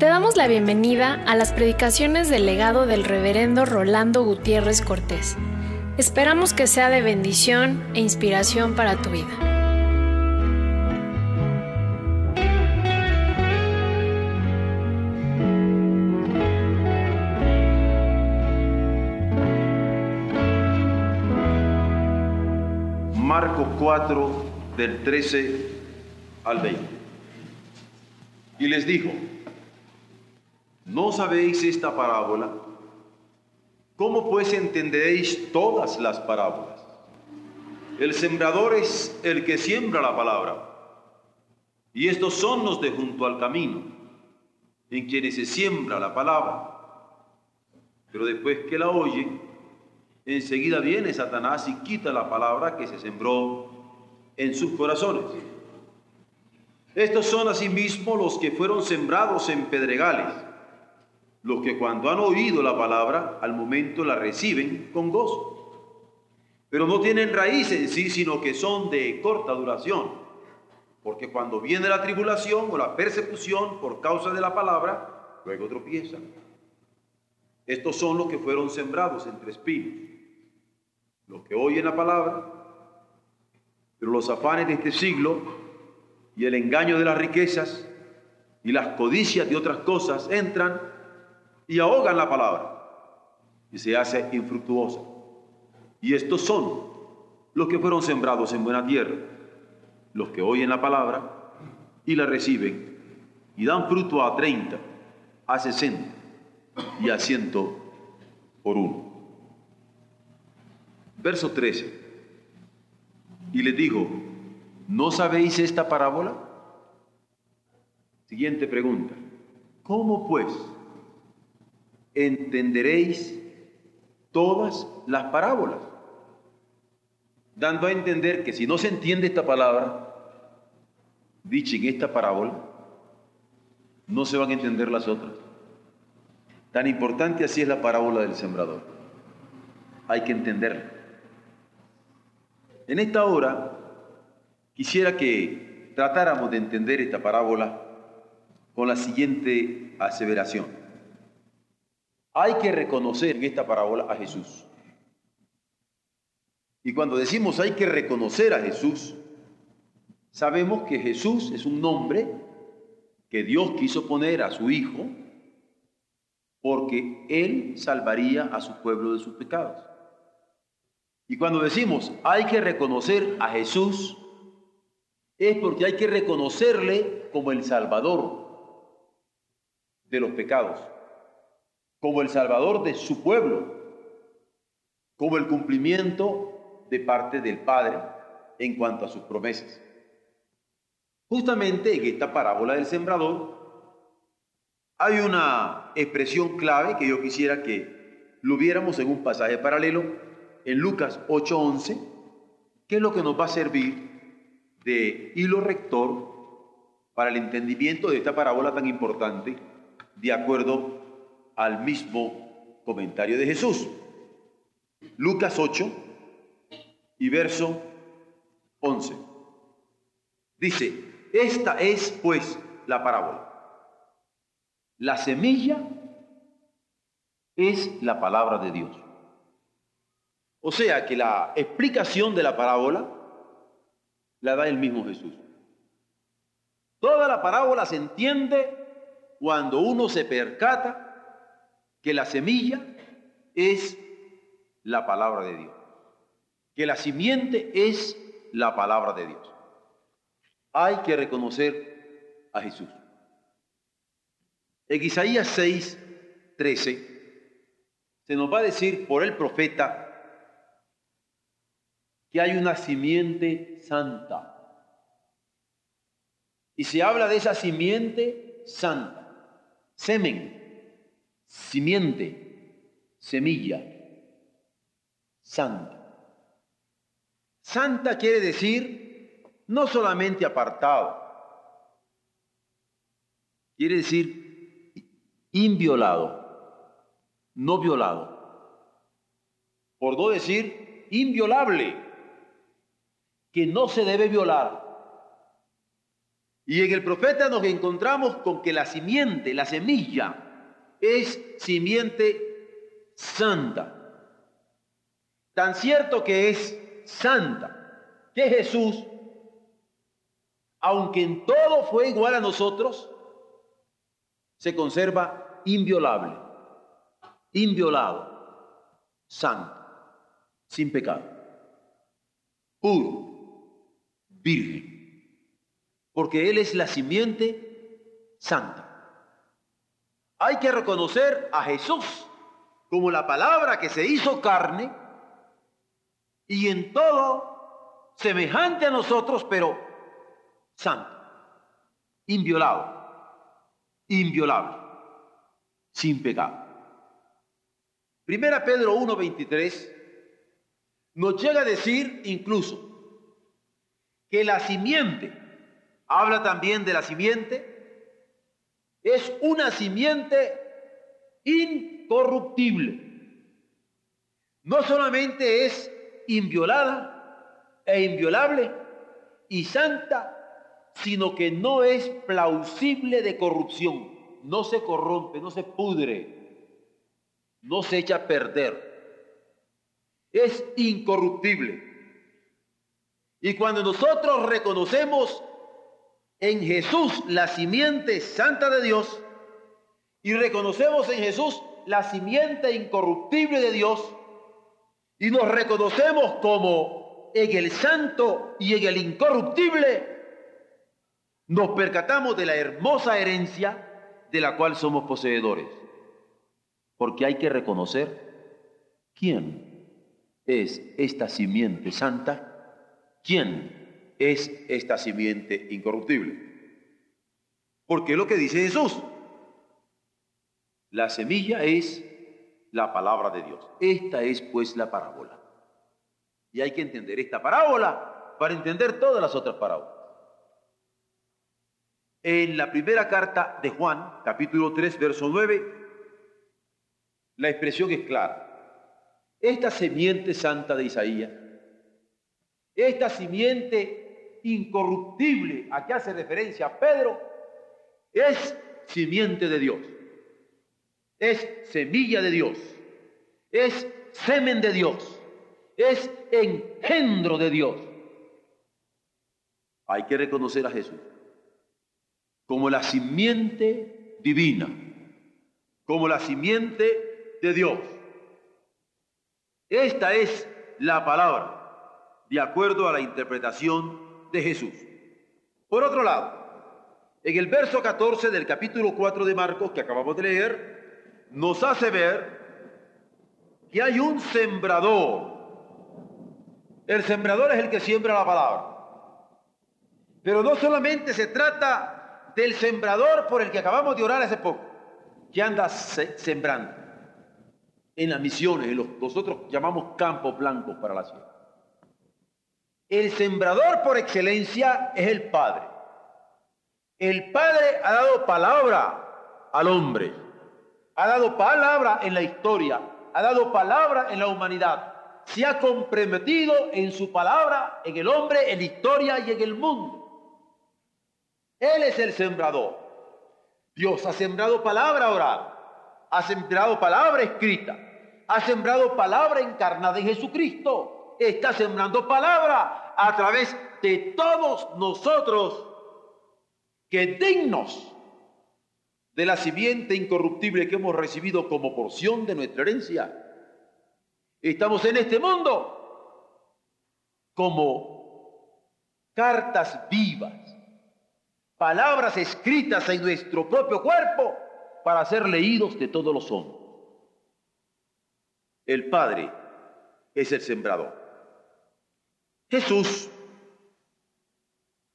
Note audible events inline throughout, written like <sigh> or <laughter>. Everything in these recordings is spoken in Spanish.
Te damos la bienvenida a las predicaciones del legado del reverendo Rolando Gutiérrez Cortés. Esperamos que sea de bendición e inspiración para tu vida. Marcos 4 del 13 al 20. Y les dijo, ¿no sabéis esta parábola? ¿Cómo pues entenderéis todas las parábolas? El sembrador es el que siembra la palabra. Y estos son los de junto al camino, en quienes se siembra la palabra. Pero después que la oyen, enseguida viene Satanás y quita la palabra que se sembró en sus corazones. Estos son asimismo los que fueron sembrados en pedregales, los que cuando han oído la palabra, al momento la reciben con gozo, pero no tienen raíz en sí, sino que son de corta duración, porque cuando viene la tribulación o la persecución por causa de la palabra, luego tropiezan. Estos son los que fueron sembrados entre espinos, los que oyen la palabra, pero los afanes de este siglo y el engaño de las riquezas y las codicias de otras cosas entran y ahogan la palabra y se hace infructuosa. Y estos son los que fueron sembrados en buena tierra, los que oyen la palabra y la reciben y dan fruto a 30, a 60 y a 100 por uno. Verso 13. Y les dijo, ¿No sabéis esta parábola? Siguiente pregunta. ¿Cómo pues entenderéis todas las parábolas? Dando a entender que si no se entiende esta palabra, dicha en esta parábola, no se van a entender las otras. Tan importante así es la parábola del sembrador. Hay que entenderla. En esta hora Quisiera que tratáramos de entender esta parábola con la siguiente aseveración. Hay que reconocer en esta parábola a Jesús. Y cuando decimos hay que reconocer a Jesús, sabemos que Jesús es un nombre que Dios quiso poner a su Hijo porque Él salvaría a su pueblo de sus pecados. Y cuando decimos hay que reconocer a Jesús, es porque hay que reconocerle como el Salvador de los pecados, como el Salvador de su pueblo, como el cumplimiento de parte del Padre en cuanto a sus promesas. Justamente en esta parábola del sembrador hay una expresión clave que yo quisiera que lo viéramos en un pasaje paralelo en Lucas 8:11, que es lo que nos va a servir de hilo rector para el entendimiento de esta parábola tan importante, de acuerdo al mismo comentario de Jesús. Lucas 8 y verso 11. Dice, esta es pues la parábola. La semilla es la palabra de Dios. O sea que la explicación de la parábola la da el mismo Jesús. Toda la parábola se entiende cuando uno se percata que la semilla es la palabra de Dios, que la simiente es la palabra de Dios. Hay que reconocer a Jesús. En Isaías 6, 13, se nos va a decir por el profeta que hay una simiente santa. Y se habla de esa simiente santa. Semen, simiente, semilla, santa. Santa quiere decir no solamente apartado, quiere decir inviolado, no violado. Por no decir inviolable que no se debe violar. Y en el profeta nos encontramos con que la simiente, la semilla, es simiente santa. Tan cierto que es santa, que Jesús, aunque en todo fue igual a nosotros, se conserva inviolable, inviolado, santo, sin pecado, puro, virgen, porque Él es la simiente santa. Hay que reconocer a Jesús como la palabra que se hizo carne y en todo semejante a nosotros, pero santo, inviolado, inviolable, sin pecado. Primera Pedro 1:23 nos llega a decir incluso que la simiente, habla también de la simiente, es una simiente incorruptible. No solamente es inviolada e inviolable y santa, sino que no es plausible de corrupción, no se corrompe, no se pudre, no se echa a perder, es incorruptible. Y cuando nosotros reconocemos en Jesús la simiente santa de Dios y reconocemos en Jesús la simiente incorruptible de Dios, y nos reconocemos como en el santo y en el incorruptible, nos percatamos de la hermosa herencia de la cual somos poseedores. Porque hay que reconocer quién es esta simiente santa, quién es esta simiente incorruptible. Porque es lo que dice Jesús. La semilla es la palabra de Dios. Esta es pues la parábola. Y hay que entender esta parábola para entender todas las otras parábolas. En la primera carta de Juan, capítulo 3, verso 9, la expresión es clara. Esta simiente santa de Isaías, esta simiente incorruptible. A que hace referencia Pedro, es simiente de Dios. Es semilla de Dios, es semen de Dios, es engendro de Dios. Hay que reconocer a Jesús como la simiente divina, como la simiente de Dios. Esta es la palabra, de acuerdo a la interpretación de Jesús. Por otro lado, en el verso 14 del capítulo 4 de Marcos que acabamos de leer, nos hace ver que hay un sembrador. El sembrador es el que siembra la palabra. Pero no solamente se trata del sembrador por el que acabamos de orar hace poco, que anda sembrando en las misiones, en los nosotros llamamos campos blancos para la ciudad. El sembrador por excelencia es el Padre. El Padre ha dado palabra al hombre ha dado palabra en la historia, ha dado palabra en la humanidad, se ha comprometido en su palabra, en el hombre, en la historia y en el mundo. Él es el sembrador. Dios ha sembrado palabra oral, ha sembrado palabra escrita, ha sembrado palabra encarnada en Jesucristo, está sembrando palabra a través de todos nosotros que dignos de la simiente incorruptible que hemos recibido como porción de nuestra herencia. Estamos en este mundo como cartas vivas, palabras escritas en nuestro propio cuerpo para ser leídos de todos los hombres. El Padre es el sembrador. Jesús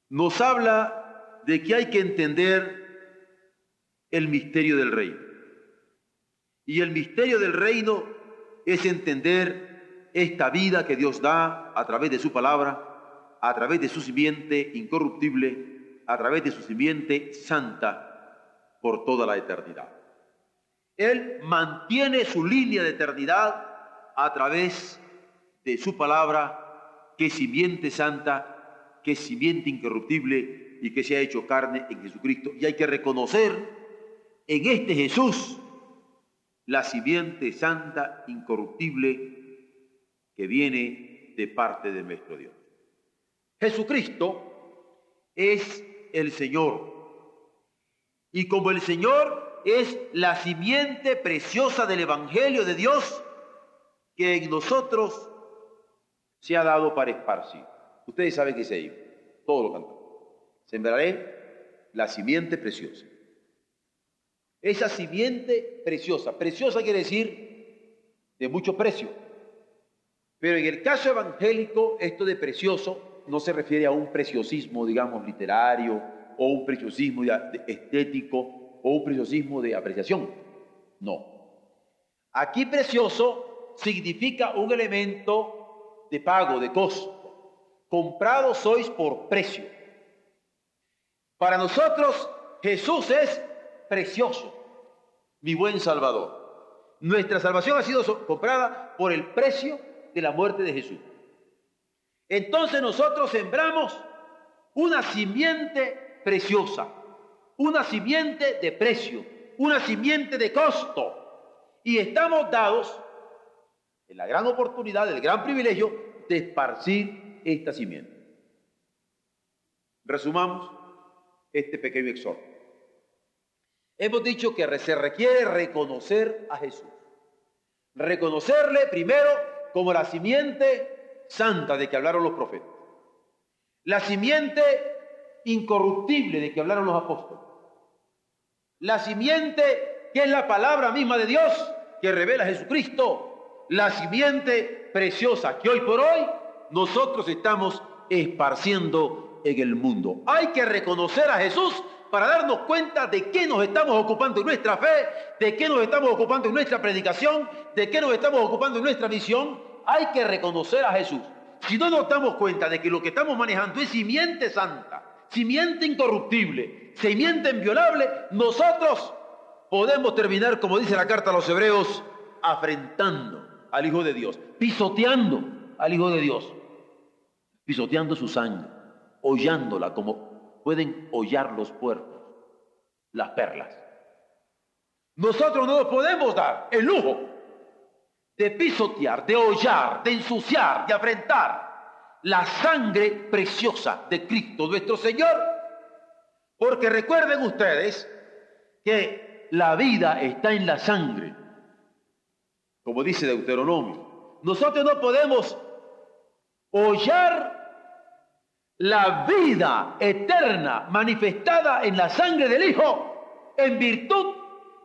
nos habla de que hay que entender el misterio del reino. Y el misterio del reino es entender esta vida que Dios da a través de su palabra, a través de su simiente incorruptible, a través de su simiente santa por toda la eternidad. Él mantiene su línea de eternidad a través de su palabra, que simiente santa, que simiente incorruptible, y que se ha hecho carne en Jesucristo. Y hay que reconocer en este Jesús la simiente santa, incorruptible, que viene de parte de nuestro Dios. Jesucristo es el Señor. Y como el Señor es la simiente preciosa del Evangelio de Dios que en nosotros se ha dado para esparcir. Ustedes saben que se iba, todo lo cantamos. Sembraré la simiente preciosa. Esa simiente preciosa, preciosa quiere decir de mucho precio. Pero en el caso evangélico, esto de precioso no se refiere a un preciosismo, digamos, literario, o un preciosismo estético, o un preciosismo de apreciación. No. Aquí precioso significa un elemento de pago, de costo. Comprado sois por precio. Para nosotros Jesús es precioso, mi buen Salvador. Nuestra salvación ha sido comprada por el precio de la muerte de Jesús. Entonces nosotros sembramos una simiente preciosa, una simiente de precio, una simiente de costo. Y estamos dados en la gran oportunidad, el gran privilegio de esparcir esta simiente. Resumamos este pequeño exhorto. Hemos dicho que se requiere reconocer a Jesús. Reconocerle primero como la simiente santa de que hablaron los profetas. La simiente incorruptible de que hablaron los apóstoles. La simiente que es la palabra misma de Dios que revela a Jesucristo. La simiente preciosa que hoy por hoy nosotros estamos esparciendo en el mundo. Hay que reconocer a Jesús para darnos cuenta de qué nos estamos ocupando en nuestra fe, de qué nos estamos ocupando en nuestra predicación, de qué nos estamos ocupando en nuestra misión. Hay que reconocer a Jesús. Si no nos damos cuenta de que lo que estamos manejando es simiente santa, simiente incorruptible, simiente inviolable, nosotros podemos terminar, como dice la carta a los hebreos, afrentando al Hijo de Dios, pisoteando al Hijo de Dios, pisoteando su sangre hollándola como pueden hollar los puertos, las perlas. Nosotros no nos podemos dar el lujo de pisotear, de hollar, de ensuciar, de afrentar la sangre preciosa de Cristo nuestro Señor. Porque recuerden ustedes que la vida está en la sangre, como dice Deuteronomio. Nosotros no podemos hollar la vida eterna manifestada en la sangre del Hijo en virtud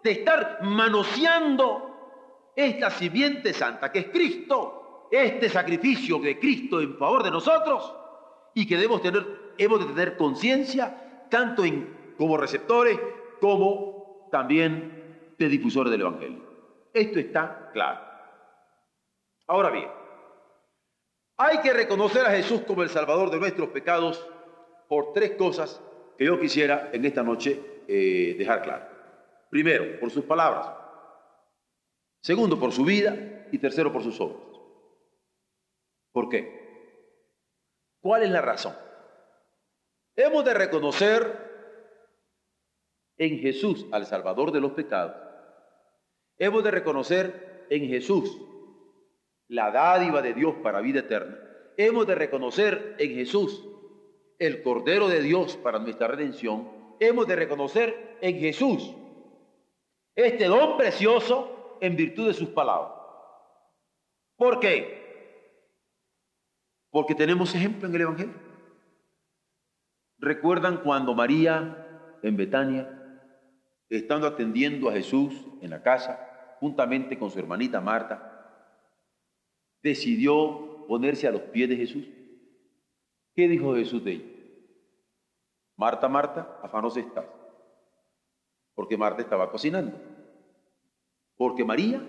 de estar manoseando esta simiente santa que es Cristo, este sacrificio de Cristo en favor de nosotros y que debemos tener, hemos de tener conciencia tanto como receptores como también de difusores del Evangelio. Esto está claro. Ahora bien, hay que reconocer a Jesús como el Salvador de nuestros pecados por tres cosas que yo quisiera en esta noche eh, dejar claro. Primero, por sus palabras. Segundo, por su vida. Y tercero, por sus obras. ¿Por qué? ¿Cuál es la razón? Hemos de reconocer en Jesús al Salvador de los pecados. Hemos de reconocer en Jesús la dádiva de Dios para vida eterna, hemos de reconocer en Jesús el Cordero de Dios para nuestra redención, hemos de reconocer en Jesús este don precioso en virtud de sus palabras. ¿Por qué? Porque tenemos ejemplo en el Evangelio. ¿Recuerdan cuando María en Betania, estando atendiendo a Jesús en la casa, juntamente con su hermanita Marta, decidió ponerse a los pies de Jesús. ¿Qué dijo Jesús de ella? Marta, Marta, afanosa estás. Porque Marta estaba cocinando. Porque María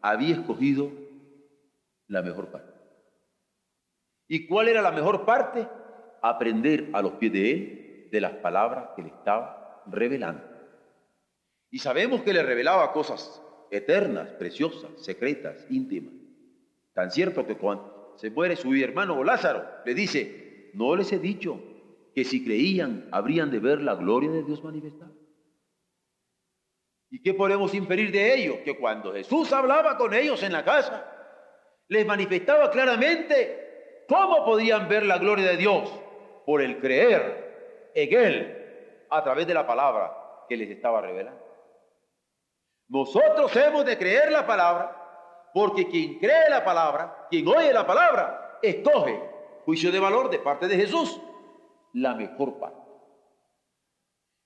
había escogido la mejor parte. ¿Y cuál era la mejor parte? Aprender a los pies de Él de las palabras que le estaba revelando. Y sabemos que le revelaba cosas eternas, preciosas, secretas, íntimas. Tan cierto que cuando se muere su hermano Lázaro, le dice, no les he dicho que si creían habrían de ver la gloria de Dios manifestada. ¿Y qué podemos inferir de ello? Que cuando Jesús hablaba con ellos en la casa, les manifestaba claramente cómo podían ver la gloria de Dios por el creer en Él a través de la palabra que les estaba revelando. Nosotros hemos de creer la palabra porque quien cree la palabra, quien oye la palabra, escoge juicio de valor de parte de Jesús, la mejor parte.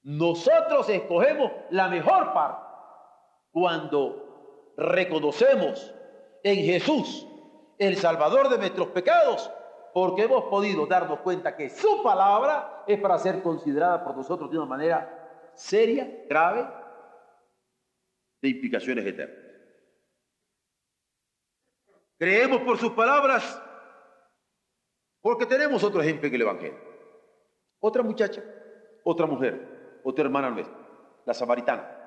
Nosotros escogemos la mejor parte cuando reconocemos en Jesús el Salvador de nuestros pecados, porque hemos podido darnos cuenta que su palabra es para ser considerada por nosotros de una manera seria, grave, de implicaciones eternas. Creemos por sus palabras porque tenemos otro ejemplo en el Evangelio. Otra muchacha, otra mujer, otra hermana nuestra, la samaritana.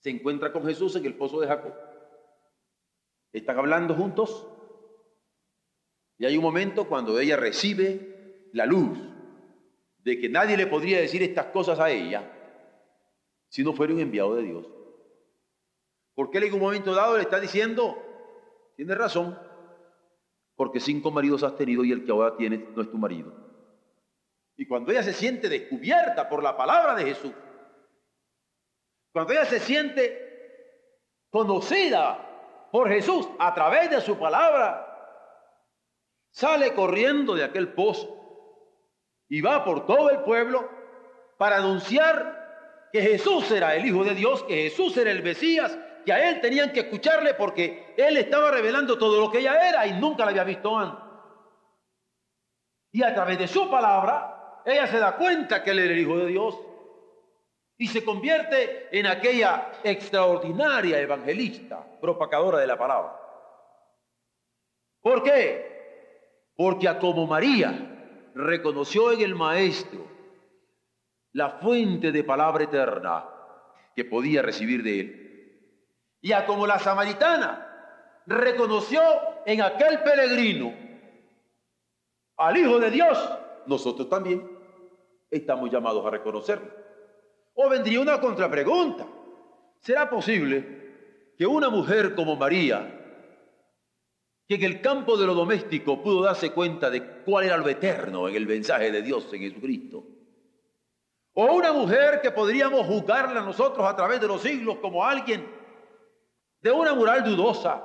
Se encuentra con Jesús en el pozo de Jacob. Están hablando juntos y hay un momento cuando ella recibe la luz de que nadie le podría decir estas cosas a ella si no fuera un enviado de Dios. Porque él en un momento dado le está diciendo, tiene razón, porque cinco maridos has tenido y el que ahora tienes no es tu marido. Y cuando ella se siente descubierta por la palabra de Jesús, cuando ella se siente conocida por Jesús a través de su palabra, sale corriendo de aquel pozo y va por todo el pueblo para anunciar que Jesús era el Hijo de Dios, que Jesús era el Mesías, que a él tenían que escucharle porque él estaba revelando todo lo que ella era y nunca la había visto antes. Y a través de su palabra, ella se da cuenta que él era el Hijo de Dios y se convierte en aquella extraordinaria evangelista, propagadora de la palabra. ¿Por qué? Porque a como María reconoció en el Maestro la fuente de palabra eterna que podía recibir de él, y a como la samaritana reconoció en aquel peregrino al Hijo de Dios, nosotros también estamos llamados a reconocerlo. O vendría una contrapregunta. ¿Será posible que una mujer como María, que en el campo de lo doméstico pudo darse cuenta de cuál era lo eterno en el mensaje de Dios en Jesucristo, o una mujer que podríamos juzgarla nosotros a través de los siglos como alguien de una moral dudosa,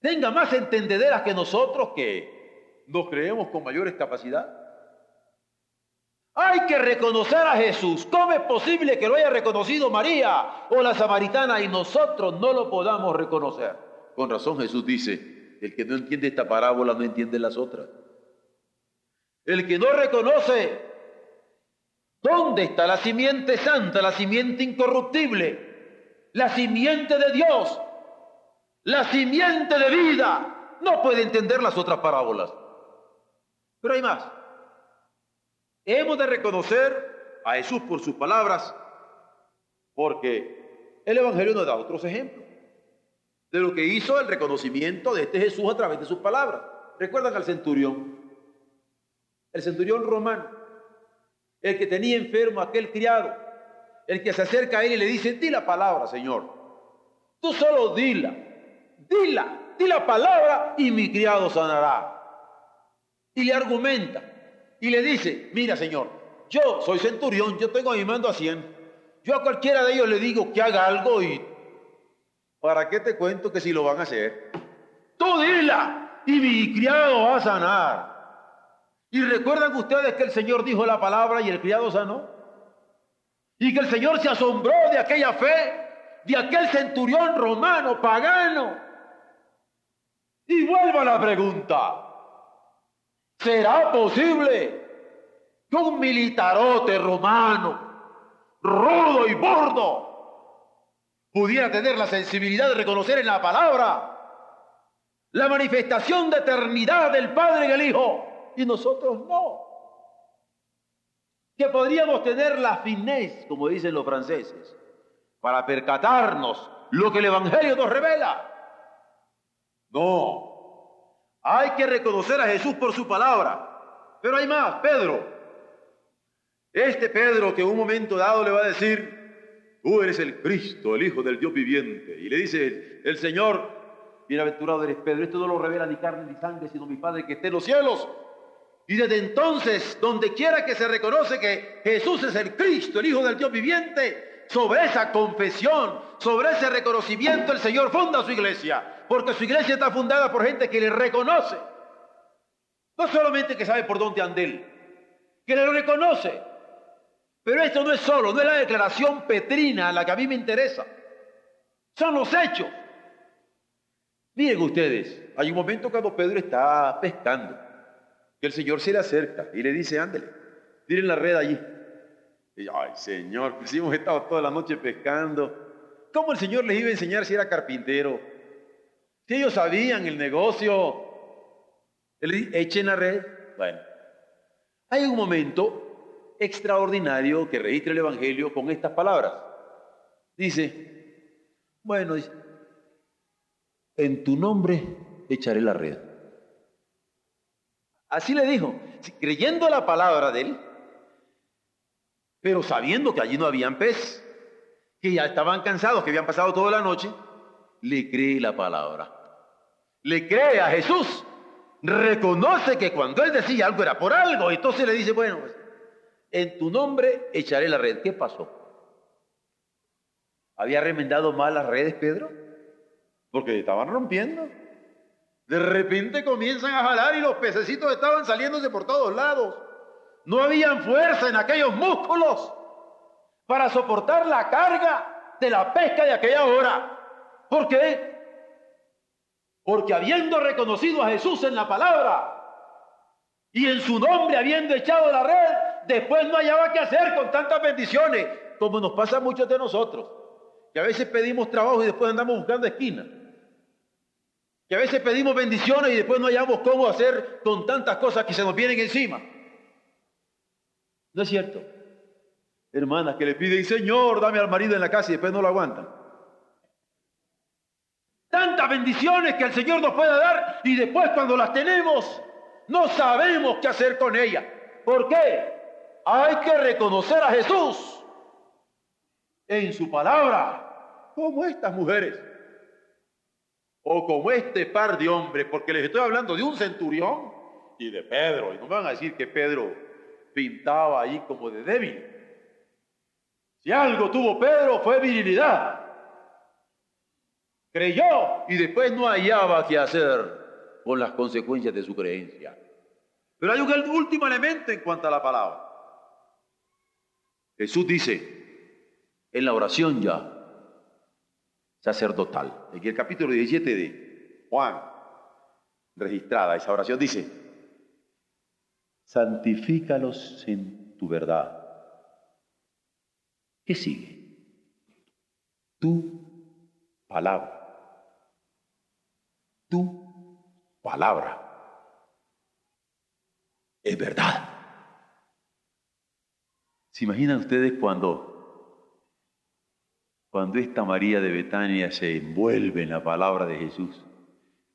tenga más entendederas que nosotros que nos creemos con mayores capacidades? Hay que reconocer a Jesús. ¿Cómo es posible que lo haya reconocido María o la samaritana y nosotros no lo podamos reconocer? Con razón Jesús dice, el que no entiende esta parábola no entiende las otras. El que no reconoce dónde está la simiente santa, la simiente incorruptible, la simiente de Dios, la simiente de vida, no puede entender las otras parábolas. Pero hay más. Hemos de reconocer a Jesús por sus palabras, porque el Evangelio nos da otros ejemplos de lo que hizo el reconocimiento de este Jesús a través de sus palabras. ¿Recuerdan al centurión? El centurión romano, el que tenía enfermo aquel criado, el que se acerca a él y le dice, di la palabra, Señor. Tú solo dila, dila, di la palabra y mi criado sanará. Y le argumenta, y le dice, mira señor, yo soy centurión, yo tengo a mi mando a 100. Yo a cualquiera de ellos le digo que haga algo y ¿para qué te cuento que si lo van a hacer? Tú dila y mi criado va a sanar. ¿Y recuerdan ustedes que el Señor dijo la palabra y el criado sanó? Y que el Señor se asombró de aquella fe, de aquel centurión romano, pagano. Y vuelvo a la pregunta. ¿Será posible que un militarote romano, rudo y bordo, pudiera tener la sensibilidad de reconocer en la palabra la manifestación de eternidad del Padre en el Hijo y nosotros no? Que podríamos tener la finés, como dicen los franceses, para percatarnos lo que el Evangelio nos revela. No, hay que reconocer a Jesús por su palabra. Pero hay más, Pedro. Este Pedro que en un momento dado le va a decir, tú eres el Cristo, el Hijo del Dios viviente. Y le dice el Señor, bienaventurado eres Pedro, esto no lo revela ni carne ni sangre, sino mi Padre que esté en los cielos. Y desde entonces, donde quiera que se reconoce que Jesús es el Cristo, el Hijo del Dios viviente, sobre esa confesión, sobre ese reconocimiento, el Señor funda su iglesia, porque su iglesia está fundada por gente que le reconoce. No solamente que sabe por dónde anda él, que le reconoce. Pero esto no es solo, no es la declaración petrina la que a mí me interesa. Son los hechos. Miren ustedes, hay un momento cuando Pedro está pescando que el Señor se le acerca y le dice, ándele, tiren la red allí. Y ay, Señor, pues hemos estado toda la noche pescando. ¿Cómo el Señor les iba a enseñar si era carpintero? Si ellos sabían el negocio, él echen la red. Bueno, hay un momento extraordinario que registra el Evangelio con estas palabras. Dice, bueno, dice, en tu nombre echaré la red. Así le dijo, creyendo la palabra de él, pero sabiendo que allí no habían pez, que ya estaban cansados, que habían pasado toda la noche, le cree la palabra. Le cree a Jesús. Reconoce que cuando él decía algo era por algo, entonces le dice, bueno, pues, en tu nombre echaré la red. ¿Qué pasó? ¿Había remendado mal las redes, Pedro? Porque estaban rompiendo. De repente comienzan a jalar y los pececitos estaban saliéndose por todos lados. No habían fuerza en aquellos músculos para soportar la carga de la pesca de aquella hora. ¿Por qué? Porque habiendo reconocido a Jesús en la palabra y en su nombre habiendo echado la red, después no hallaba qué hacer con tantas bendiciones, como nos pasa a muchos de nosotros, que a veces pedimos trabajo y después andamos buscando esquinas que a veces pedimos bendiciones y después no hallamos cómo hacer con tantas cosas que se nos vienen encima. ¿No es cierto? Hermanas que le piden, Señor, dame al marido en la casa y después no lo aguantan. Tantas bendiciones que el Señor nos puede dar y después cuando las tenemos no sabemos qué hacer con ellas. ¿Por qué? Hay que reconocer a Jesús en su palabra, como estas mujeres o como este par de hombres, porque les estoy hablando de un centurión y de Pedro, y no me van a decir que Pedro pintaba ahí como de débil. Si algo tuvo Pedro fue virilidad. Creyó y después no hallaba qué hacer con las consecuencias de su creencia. Pero hay un último elemento en cuanto a la palabra. Jesús dice en la oración ya, sacerdotal. En el capítulo 17 de Juan, registrada esa oración, dice, santifícalos en tu verdad. ¿Qué sigue? Tu palabra. Tu palabra. Es verdad. ¿Se imaginan ustedes cuando cuando esta María de Betania se envuelve en la palabra de Jesús,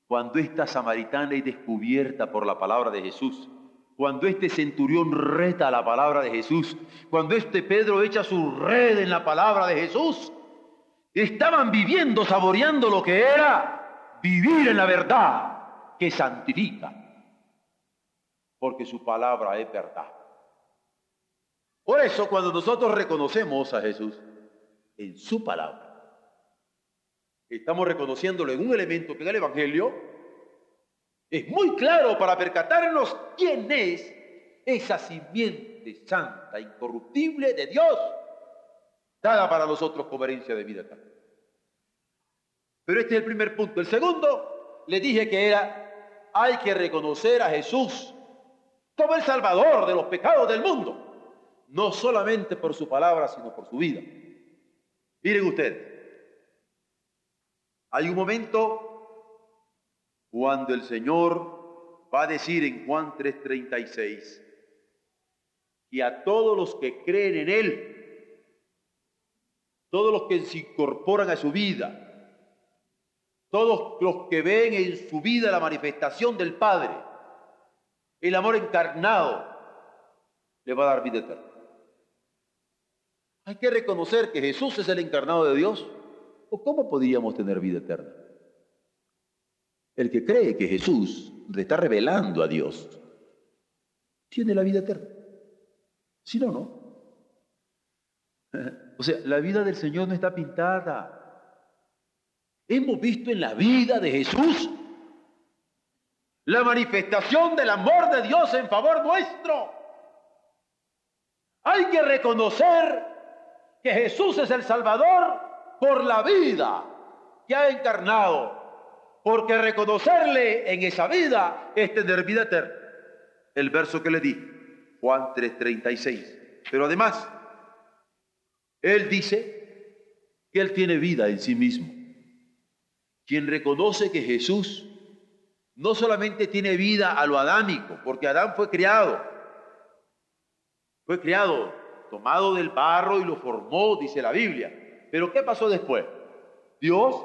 cuando esta samaritana es descubierta por la palabra de Jesús, cuando este centurión reta la palabra de Jesús, cuando este Pedro echa su red en la palabra de Jesús, estaban viviendo, saboreando lo que era vivir en la verdad que santifica, porque su palabra es verdad. Por eso cuando nosotros reconocemos a Jesús, en su palabra. Estamos reconociéndolo en un elemento que en el Evangelio es muy claro para percatarnos quién es esa simiente santa, incorruptible de Dios, dada para nosotros como herencia de vida eterna. Pero este es el primer punto. El segundo, le dije que era, hay que reconocer a Jesús como el Salvador de los pecados del mundo, no solamente por su palabra, sino por su vida. Miren ustedes, hay un momento cuando el Señor va a decir en Juan 3:36 que a todos los que creen en Él, todos los que se incorporan a su vida, todos los que ven en su vida la manifestación del Padre, el amor encarnado, le va a dar vida eterna. Hay que reconocer que Jesús es el encarnado de Dios. ¿O cómo podríamos tener vida eterna? El que cree que Jesús le está revelando a Dios, tiene la vida eterna. Si no, no. <laughs> O sea, la vida del Señor no está pintada. Hemos visto en la vida de Jesús la manifestación del amor de Dios en favor nuestro. Hay que reconocer que Jesús es el Salvador por la vida que ha encarnado, porque reconocerle en esa vida es tener vida eterna. El verso que le di, Juan 3:36. Pero además, Él dice que Él tiene vida en sí mismo. Quien reconoce que Jesús no solamente tiene vida a lo adámico, porque Adán fue criado, fue criado, tomado del barro y lo formó, dice la Biblia. Pero ¿qué pasó después? Dios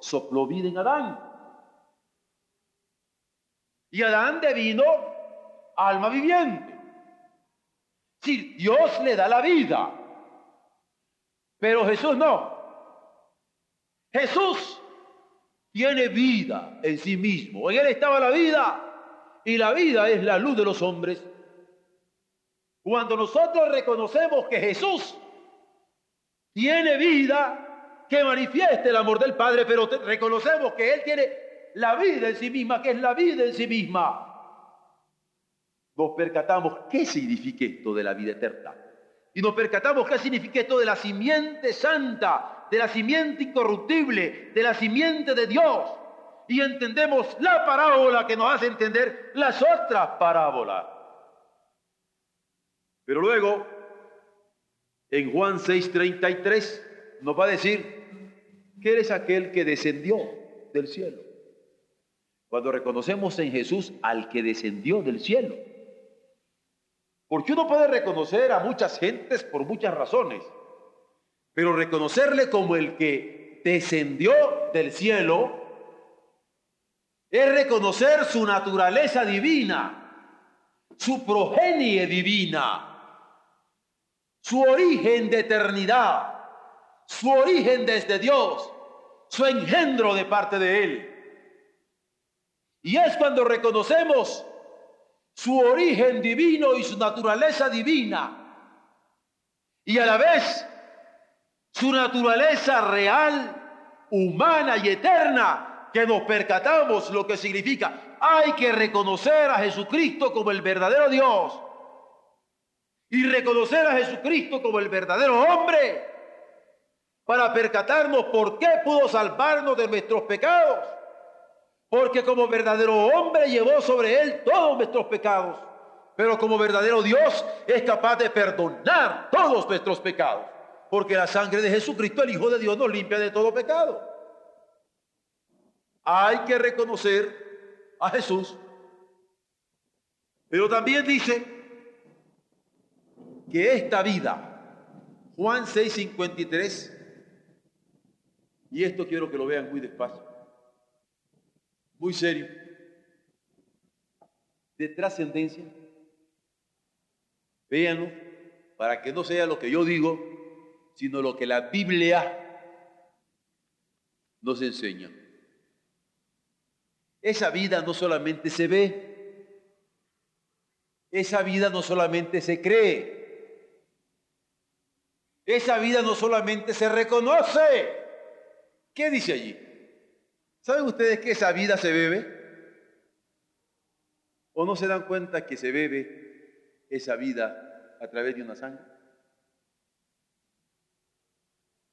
sopló vida en Adán. Y Adán devino alma viviente. Si Dios le da la vida, pero Jesús no. Jesús tiene vida en sí mismo. En él estaba la vida y la vida es la luz de los hombres. Cuando nosotros reconocemos que Jesús tiene vida, que manifieste el amor del Padre, pero reconocemos que Él tiene la vida en sí misma, que es la vida en sí misma, nos percatamos qué significa esto de la vida eterna. Y nos percatamos qué significa esto de la simiente santa, de la simiente incorruptible, de la simiente de Dios. Y entendemos la parábola que nos hace entender las otras parábolas. Pero luego, en Juan 6:33, nos va a decir que eres aquel que descendió del cielo. Cuando reconocemos en Jesús al que descendió del cielo. Porque uno puede reconocer a muchas gentes por muchas razones. Pero reconocerle como el que descendió del cielo es reconocer su naturaleza divina, su progenie divina, su origen de eternidad, su origen desde Dios, su engendro de parte de Él. Y es cuando reconocemos su origen divino y su naturaleza divina, y a la vez su naturaleza real, humana y eterna, que nos percatamos lo que significa. Hay que reconocer a Jesucristo como el verdadero Dios y reconocer a Jesucristo como el verdadero hombre para percatarnos por qué pudo salvarnos de nuestros pecados. Porque como verdadero hombre llevó sobre él todos nuestros pecados. Pero como verdadero Dios es capaz de perdonar todos nuestros pecados porque la sangre de Jesucristo, el Hijo de Dios, nos limpia de todo pecado. Hay que reconocer a Jesús. Pero también dice que esta vida, Juan 6:53, y esto quiero que lo vean muy despacio, muy serio, de trascendencia, véanlo, para que no sea lo que yo digo, sino lo que la Biblia nos enseña. Esa vida no solamente se ve, esa vida no solamente se cree, esa vida no solamente se reconoce. ¿Qué dice allí? ¿Saben ustedes que esa vida se bebe? ¿O no se dan cuenta que se bebe esa vida a través de una sangre?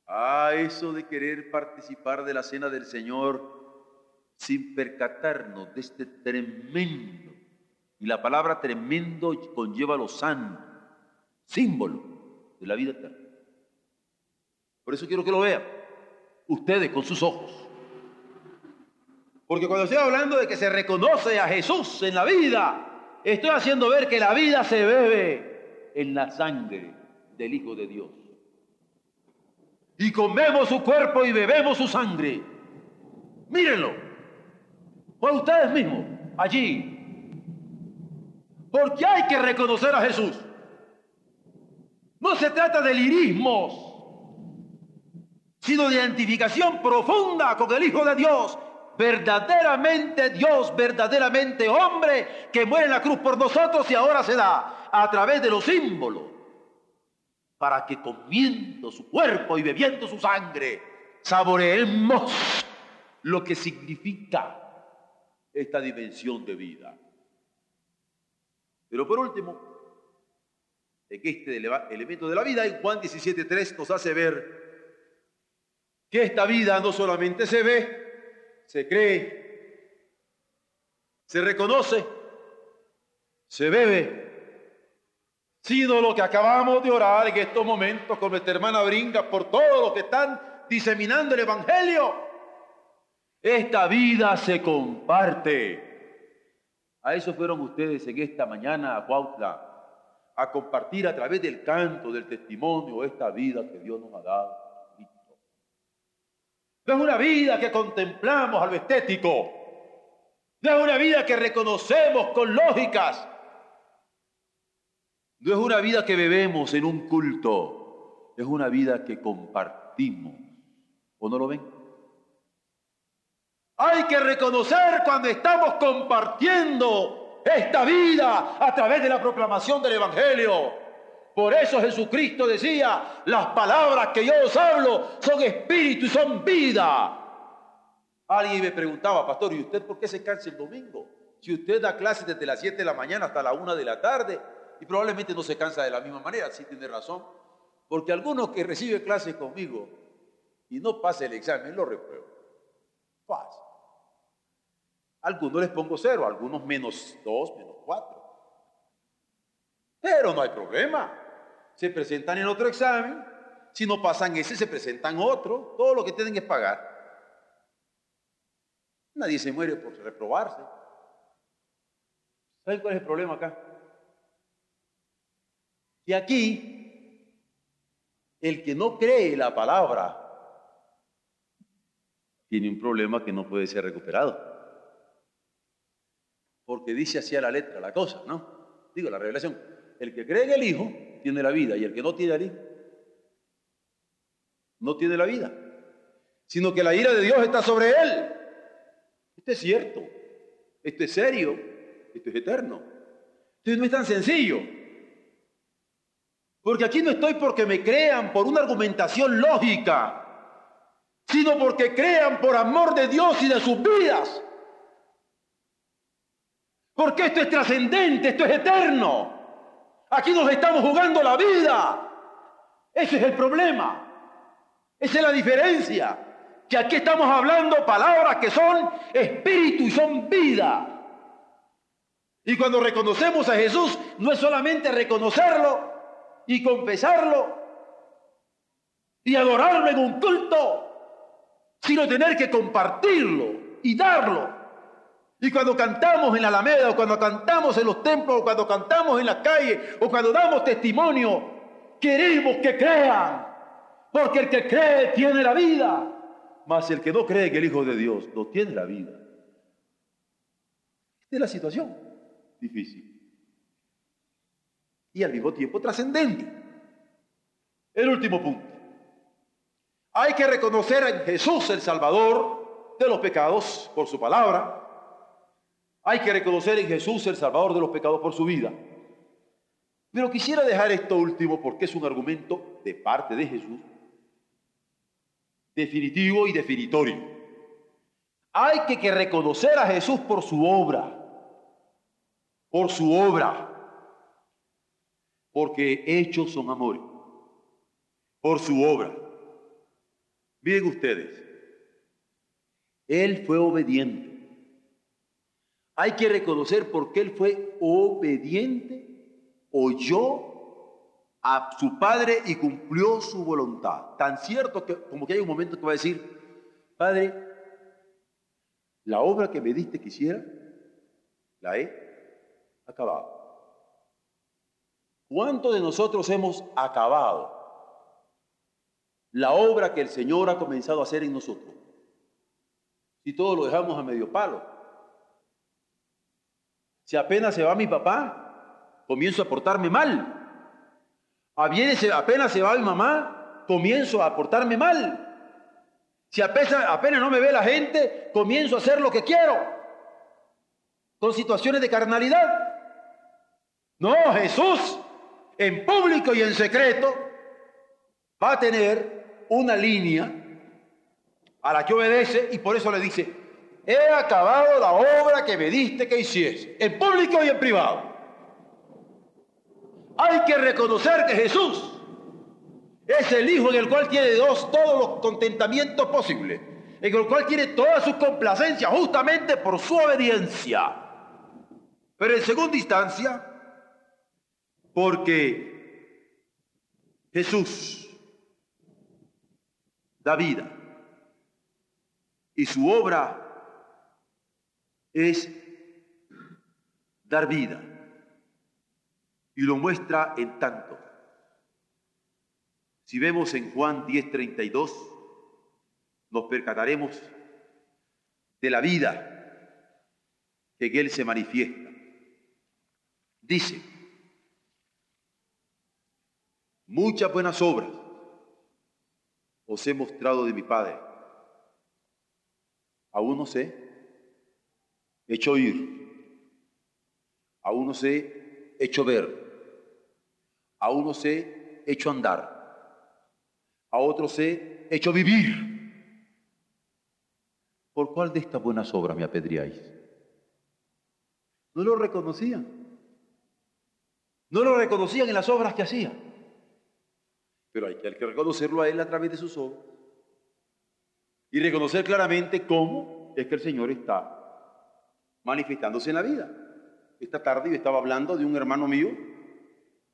Ah, eso de querer participar de la cena del Señor sin percatarnos de este tremendo, y la palabra tremendo conlleva lo santo, símbolo de la vida eterna. Por eso quiero que lo vean, ustedes con sus ojos. Porque cuando estoy hablando de que se reconoce a Jesús en la vida, estoy haciendo ver que la vida se bebe en la sangre del Hijo de Dios y comemos su cuerpo y bebemos su sangre. Mírenlo. Fue ustedes mismos, allí. Porque hay que reconocer a Jesús. No se trata de lirismos, sino de identificación profunda con el Hijo de Dios, verdaderamente Dios, verdaderamente hombre, que muere en la cruz por nosotros y ahora se da a través de los símbolos, para que comiendo su cuerpo y bebiendo su sangre, saboreemos lo que significa esta dimensión de vida. Pero por último, en este elemento de la vida, en Juan 17.3 nos hace ver que esta vida no solamente se ve, se cree, se reconoce, se bebe, sino lo que acabamos de orar en estos momentos con nuestra hermana Brinca por todos los que están diseminando el Evangelio. Esta vida se comparte. A eso fueron ustedes en esta mañana a Cuautla, a compartir a través del canto, del testimonio, esta vida que Dios nos ha dado. No es una vida que contemplamos a lo estético. No es una vida que reconocemos con lógicas. No es una vida que bebemos en un culto. Es una vida que compartimos. ¿O no lo ven? Hay que reconocer cuando estamos compartiendo esta vida a través de la proclamación del Evangelio. Por eso Jesucristo decía, las palabras que yo os hablo son espíritu y son vida. Alguien me preguntaba, pastor, ¿y usted por qué se cansa el domingo? Si usted da clases desde las 7 de la mañana hasta la 1 de la tarde y probablemente no se cansa de la misma manera, sí tiene razón. Porque algunos que reciben clases conmigo y no pasa el examen, lo repruebo. Fácil. Algunos les pongo cero, algunos menos dos, menos cuatro. Pero no hay problema se presentan en otro examen, si no pasan ese, se presentan otro, todo lo que tienen es pagar. Nadie se muere por reprobarse. ¿Saben cuál es el problema acá? Y aquí, el que no cree la palabra tiene un problema que no puede ser recuperado. Porque dice así a la letra la cosa, ¿no? Digo, la revelación. El que cree en el Hijo tiene la vida y el que no tiene la no tiene la vida, sino que la ira de Dios está sobre él. Esto es cierto, esto es serio, esto es eterno. Esto no es tan sencillo. Porque aquí no estoy porque me crean por una argumentación lógica, sino porque crean por amor de Dios y de sus vidas. Porque esto es trascendente, esto es eterno. Aquí nos estamos jugando la vida. Ese es el problema. Esa es la diferencia. Que aquí estamos hablando palabras que son espíritu y son vida. Y cuando reconocemos a Jesús, no es solamente reconocerlo y confesarlo y adorarlo en un culto, sino tener que compartirlo y darlo y cuando cantamos en la Alameda, o cuando cantamos en los templos, o cuando cantamos en la calle, o cuando damos testimonio, queremos que crean. Porque el que cree tiene la vida. Mas el que no cree que el Hijo de Dios no tiene la vida. Esta es la situación difícil. Y al mismo tiempo trascendente. El último punto. Hay que reconocer en Jesús el Salvador de los pecados por su palabra hay que reconocer en Jesús el Salvador de los pecados por su vida. Pero quisiera dejar esto último porque es un argumento de parte de Jesús definitivo y definitorio. Hay que, reconocer a Jesús por su obra, por su obra, porque hechos son amores, por su obra. Miren ustedes, Él fue obediente hay que reconocer por qué él fue obediente, oyó a su padre y cumplió su voluntad. Tan cierto que como que hay un momento que va a decir, Padre, la obra que me diste que hiciera, la he acabado. ¿Cuántos de nosotros hemos acabado la obra que el Señor ha comenzado a hacer en nosotros? Si todos lo dejamos a medio palo. Si apenas se va mi papá, comienzo a portarme mal. Apenas se va mi mamá, comienzo a portarme mal. Si apenas, apenas no me ve la gente, comienzo a hacer lo que quiero. Con situaciones de carnalidad. No, Jesús, en público y en secreto, va a tener una línea a la que obedece y por eso le dice, he acabado la obra que me diste que hiciese, en público y en privado. Hay que reconocer que Jesús es el Hijo en el cual tiene Dios todos los contentamientos posibles, en el cual tiene todas sus complacencias justamente por su obediencia. Pero en segunda instancia, porque Jesús da vida y su obra es dar vida y lo muestra en tanto. Si vemos en Juan 10:32, nos percataremos de la vida que Él se manifiesta. Dice, muchas buenas obras os he mostrado de mi Padre. Aún no sé, hecho oír, aún no sé, hecho ver, aún no sé, hecho andar a otros he hecho vivir. ¿Por cuál de estas buenas obras me apedreáis? No lo reconocían. No lo reconocían en las obras que hacía. Pero hay que reconocerlo a Él a través de sus obras. Y reconocer claramente cómo es que el Señor está manifestándose en la vida. Esta tarde yo estaba hablando de un hermano mío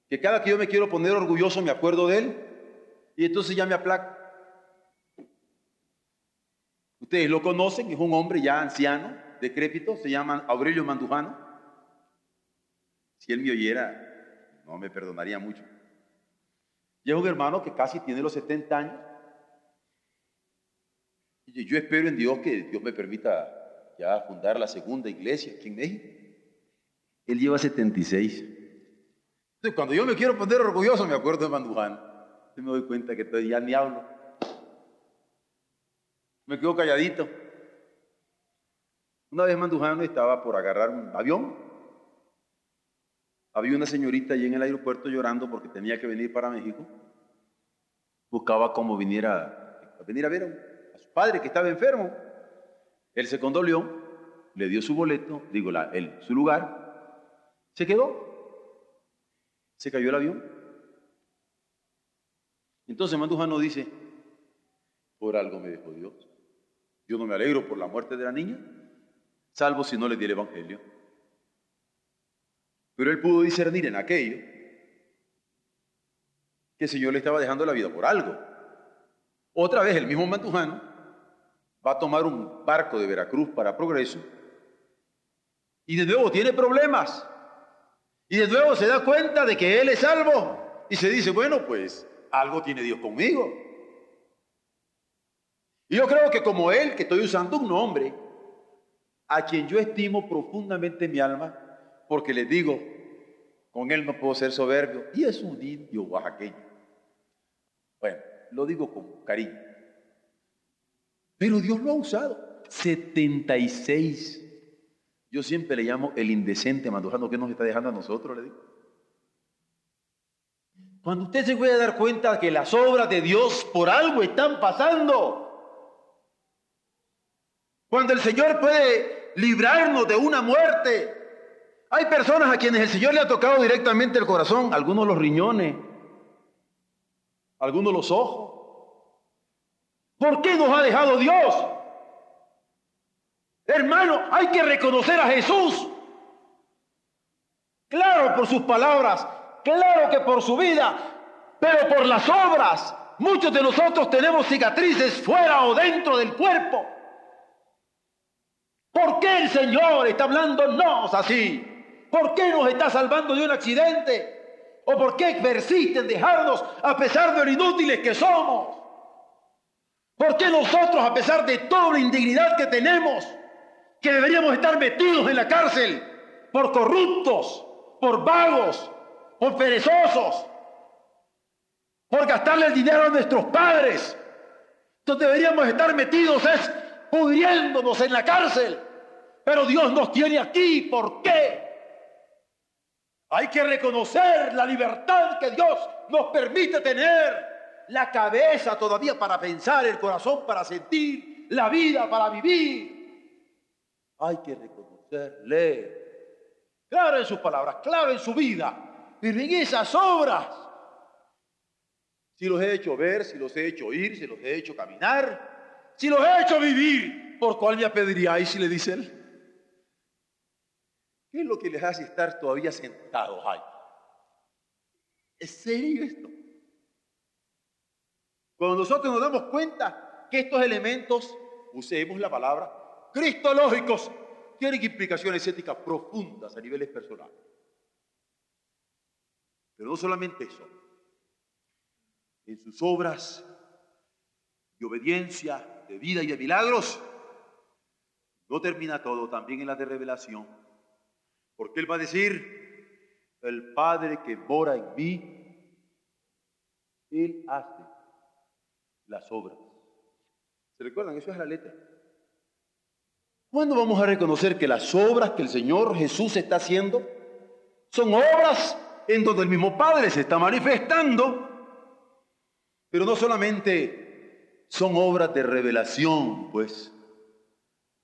que cada que yo me quiero poner orgulloso me acuerdo de él y entonces ya me aplaca. Ustedes lo conocen, es un hombre ya anciano, decrépito, se llama Aurelio Mandujano. Si él me oyera, no me perdonaría mucho. Y es un hermano que casi tiene los 70 años. Y yo espero en Dios que Dios me permita ya fundar la segunda iglesia aquí en México. Él lleva 76. Entonces, cuando yo me quiero poner orgulloso, me acuerdo de Mandujano me doy cuenta que ya ni hablo. Me quedo calladito. Una vez Mandujano estaba por agarrar un avión. Había una señorita allí en el aeropuerto llorando porque tenía que venir para México. Buscaba cómo viniera a venir a ver a su padre que estaba enfermo. Él se condolió, le dio su boleto, digo, la, su lugar, se quedó. Se cayó el avión. Entonces Mandujano dice, por algo me dejó Dios. Yo no me alegro por la muerte de la niña, salvo si no le di el Evangelio. Pero él pudo discernir en aquello que el Señor le estaba dejando la vida por algo. Otra vez el mismo Mandujano va a tomar un barco de Veracruz para Progreso y de nuevo tiene problemas. Y de nuevo se da cuenta de que él es salvo y se dice, bueno, pues algo tiene Dios conmigo. Y yo creo que como Él, que estoy usando un nombre, a quien yo estimo profundamente mi alma, porque le digo, con Él no puedo ser soberbio, y es un indio oaxaqueño. Bueno, lo digo con cariño. Pero Dios lo ha usado. 76. Yo siempre le llamo el indecente mandujano que nos está dejando a nosotros, le digo. Cuando usted se puede dar cuenta que las obras de Dios por algo están pasando. Cuando el Señor puede librarnos de una muerte. Hay personas a quienes el Señor le ha tocado directamente el corazón, algunos los riñones, algunos los ojos. ¿Por qué nos ha dejado Dios? Hermano, hay que reconocer a Jesús. Claro, por sus palabras, Claro que por su vida, pero por las obras. Muchos de nosotros tenemos cicatrices fuera o dentro del cuerpo. ¿Por qué el Señor está hablándonos así? ¿Por qué nos está salvando de un accidente? ¿O por qué persiste en dejarnos a pesar de lo inútiles que somos? ¿Por qué nosotros, a pesar de toda la indignidad que tenemos, que deberíamos estar metidos en la cárcel por corruptos, por vagos, por perezosos, por gastarle el dinero a nuestros padres. Entonces deberíamos estar metidos es pudriéndonos en la cárcel. Pero Dios nos tiene aquí. ¿Por qué? Hay que reconocer la libertad que Dios nos permite tener. La cabeza todavía para pensar, el corazón para sentir, la vida para vivir. Hay que reconocerle. Claro en sus palabras, claro en su vida. Pero en esas obras, si los he hecho ver, si los he hecho oír, si los he hecho caminar, si los he hecho vivir, ¿por cuál me apediríais? Si le dice él. ¿Qué es lo que les hace estar todavía sentados ahí? ¿Es serio esto? Cuando nosotros nos damos cuenta que estos elementos, usemos la palabra, cristológicos, tienen implicaciones éticas profundas a niveles personales. Pero no solamente eso, en sus obras de obediencia, de vida y de milagros, no termina todo, también en la de revelación. Porque Él va a decir, el Padre que mora en mí, Él hace las obras. ¿Se recuerdan? Eso es la letra. ¿Cuándo vamos a reconocer que las obras que el Señor Jesús está haciendo son obras en donde el mismo Padre se está manifestando? Pero no solamente son obras de revelación, pues.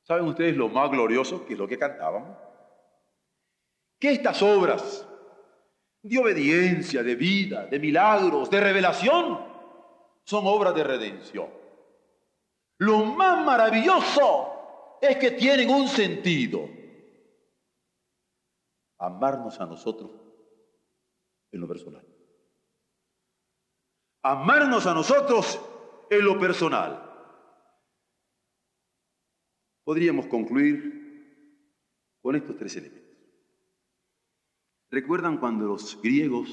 ¿Saben ustedes lo más glorioso que es lo que cantábamos? Que estas obras de obediencia, de vida, de milagros, de revelación, son obras de redención. Lo más maravilloso es que tienen un sentido. Amarnos a nosotros en lo personal. Amarnos a nosotros en lo personal. Podríamos concluir con estos tres elementos. ¿Recuerdan cuando los griegos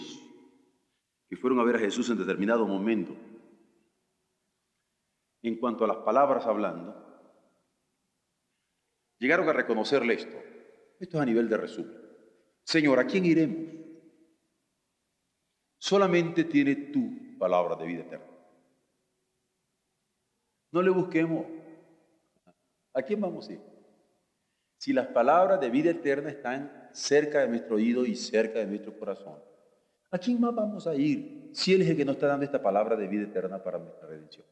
que fueron a ver a Jesús en determinado momento, en cuanto a las palabras hablando, llegaron a reconocerle esto? Esto es a nivel de resumen. Señor, ¿a quién iremos? Solamente tiene tu palabra de vida eterna. No le busquemos. ¿A quién vamos a ir? Si las palabras de vida eterna están cerca de nuestro oído y cerca de nuestro corazón, ¿a quién más vamos a ir si Él es el que nos está dando esta palabra de vida eterna para nuestra redención?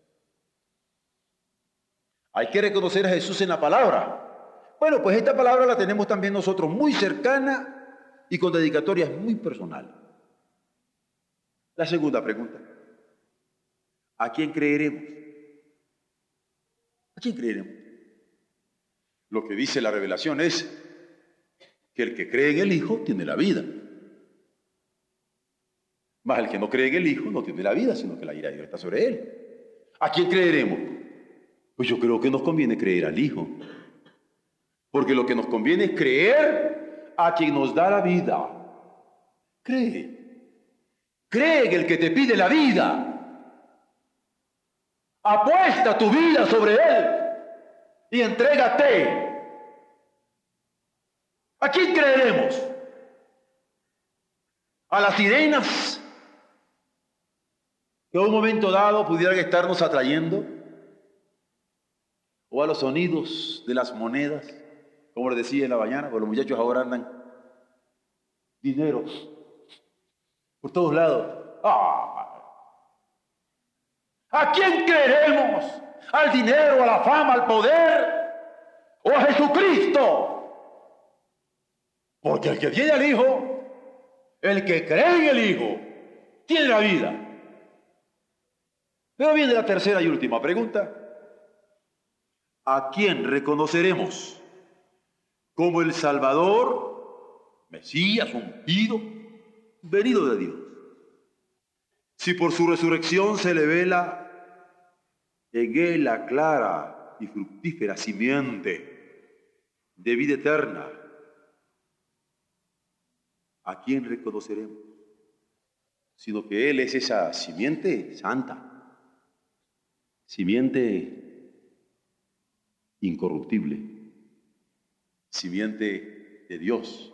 Hay que reconocer a Jesús en la palabra. Bueno, pues esta palabra la tenemos también nosotros muy cercana y con dedicatorias muy personales. La segunda pregunta. ¿A quién creeremos? ¿A quién creeremos? Lo que dice la revelación es que el que cree en el Hijo tiene la vida. Más el que no cree en el Hijo no tiene la vida, sino que la ira está sobre él. ¿A quién creeremos? Pues yo creo que nos conviene creer al Hijo. Porque lo que nos conviene es creer a quien nos da la vida. Cree. Cree en el que te pide la vida. Apuesta tu vida sobre Él y entrégate. ¿A quién creeremos? ¿A las sirenas que a un momento dado pudieran estarnos atrayendo? ¿O a los sonidos de las monedas? Como les decía en la mañana, porque los muchachos ahora andan dinero por todos lados. ¡Ah! ¿A quién creeremos? ¿Al dinero, a la fama, al poder? ¿O a Jesucristo? Porque el que tiene al Hijo, el que cree en el Hijo, tiene la vida. Pero viene la tercera y última pregunta. ¿A quién reconoceremos como el Salvador, Mesías, ungido, venido de Dios? Si por su resurrección se le vela en él la clara y fructífera simiente de vida eterna, ¿a quién reconoceremos? Sino que Él es esa simiente santa, simiente incorruptible, simiente de Dios,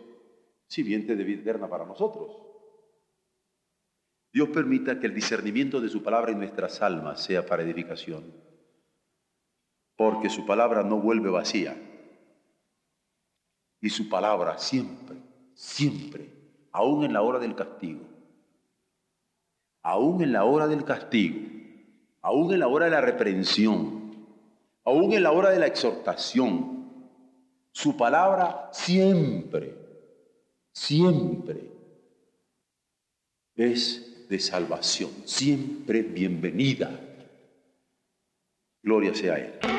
simiente de vida eterna para nosotros. Dios permita que el discernimiento de su palabra en nuestras almas sea para edificación, porque su palabra no vuelve vacía. Y su palabra siempre, siempre, aún en la hora del castigo, aún en la hora del castigo, aún en la hora de la reprensión, aún en la hora de la exhortación, su palabra siempre, siempre es de salvación, siempre bienvenida. Gloria sea a Él.